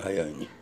早いに。